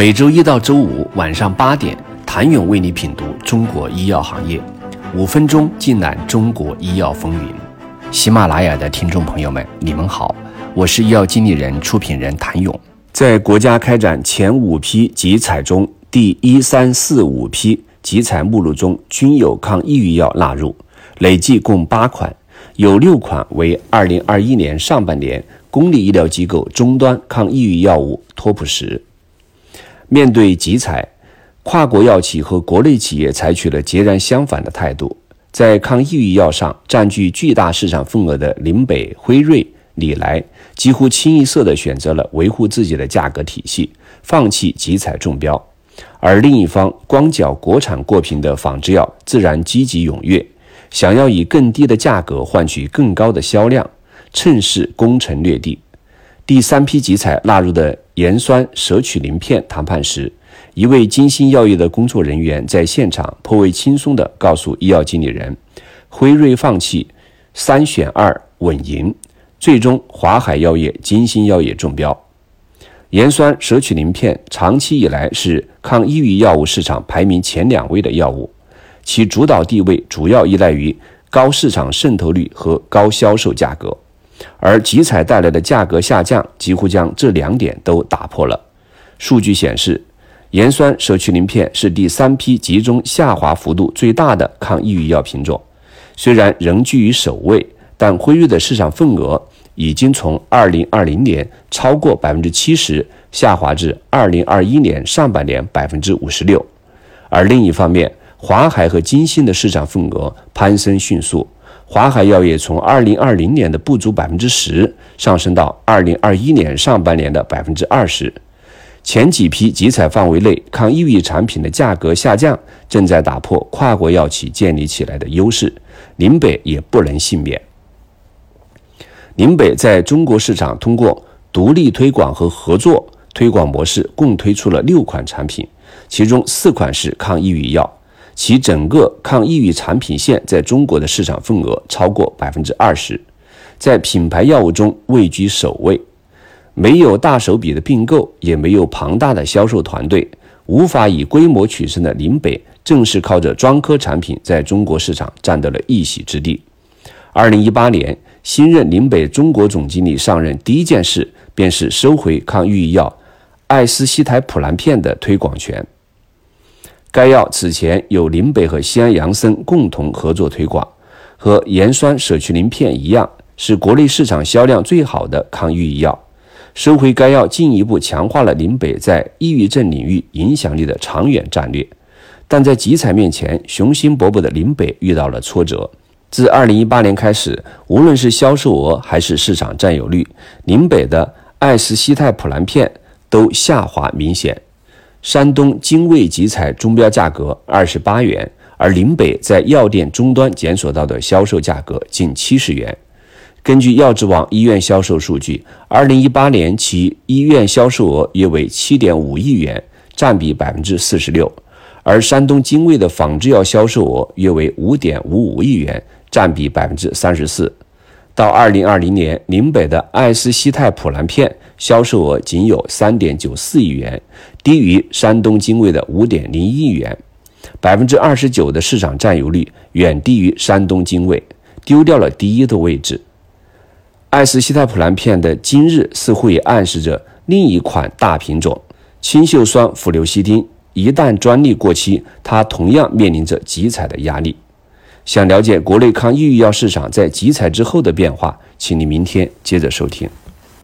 每周一到周五晚上八点，谭勇为你品读中国医药行业，五分钟尽览中国医药风云。喜马拉雅的听众朋友们，你们好，我是医药经理人、出品人谭勇。在国家开展前五批集采中，第一、三、四、五批集采目录中均有抗抑郁药纳入，累计共八款，有六款为二零二一年上半年公立医疗机构终端抗抑郁药物托普石。面对集采，跨国药企和国内企业采取了截然相反的态度。在抗抑郁药上占据巨大市场份额的林北、辉瑞、礼来，几乎清一色地选择了维护自己的价格体系，放弃集采中标；而另一方，光脚国产过品的仿制药自然积极踊跃，想要以更低的价格换取更高的销量，趁势攻城略地。第三批集采纳入的盐酸舍曲林片谈判时，一位金星药业的工作人员在现场颇为轻松地告诉医药经理人：“辉瑞放弃三选二稳赢，最终华海药业、金星药业中标。”盐酸舍曲林片长期以来是抗抑郁药物市场排名前两位的药物，其主导地位主要依赖于高市场渗透率和高销售价格。而集采带来的价格下降，几乎将这两点都打破了。数据显示，盐酸舍曲林片是第三批集中下滑幅度最大的抗抑郁药品种。虽然仍居于首位，但辉瑞的市场份额已经从2020年超过70%下滑至2021年上半年56%。而另一方面，华海和金星的市场份额攀升迅速。华海药业从二零二零年的不足百分之十上升到二零二一年上半年的百分之二十。前几批集采范围内抗抑郁产品的价格下降，正在打破跨国药企建立起来的优势，林北也不能幸免。林北在中国市场通过独立推广和合作推广模式，共推出了六款产品，其中四款是抗抑郁药。其整个抗抑郁产品线在中国的市场份额超过百分之二十，在品牌药物中位居首位。没有大手笔的并购，也没有庞大的销售团队，无法以规模取胜的林北，正是靠着专科产品在中国市场占得了一席之地。二零一八年，新任林北中国总经理上任第一件事，便是收回抗抑郁药艾司西台普兰片的推广权。该药此前有林北和西安杨森共同合作推广，和盐酸舍曲林片一样，是国内市场销量最好的抗抑郁药。收回该药，进一步强化了林北在抑郁症领域影响力的长远战略。但在集采面前，雄心勃勃的林北遇到了挫折。自2018年开始，无论是销售额还是市场占有率，林北的艾司西泰普兰片都下滑明显。山东精卫集采中标价格二十八元，而林北在药店终端检索到的销售价格近七十元。根据药之网医院销售数据，二零一八年其医院销售额约为七点五亿元，占比百分之四十六；而山东精卫的仿制药销售额约为五点五五亿元，占比百分之三十四。到二零二零年，林北的艾司西泰普兰片销售额仅有三点九四亿元，低于山东精卫的五点零亿元，百分之二十九的市场占有率远低于山东精卫，丢掉了第一的位置。艾司西泰普兰片的今日似乎也暗示着另一款大品种青秀酸氟硫西汀，一旦专利过期，它同样面临着集采的压力。想了解国内抗抑郁药市场在集采之后的变化，请你明天接着收听。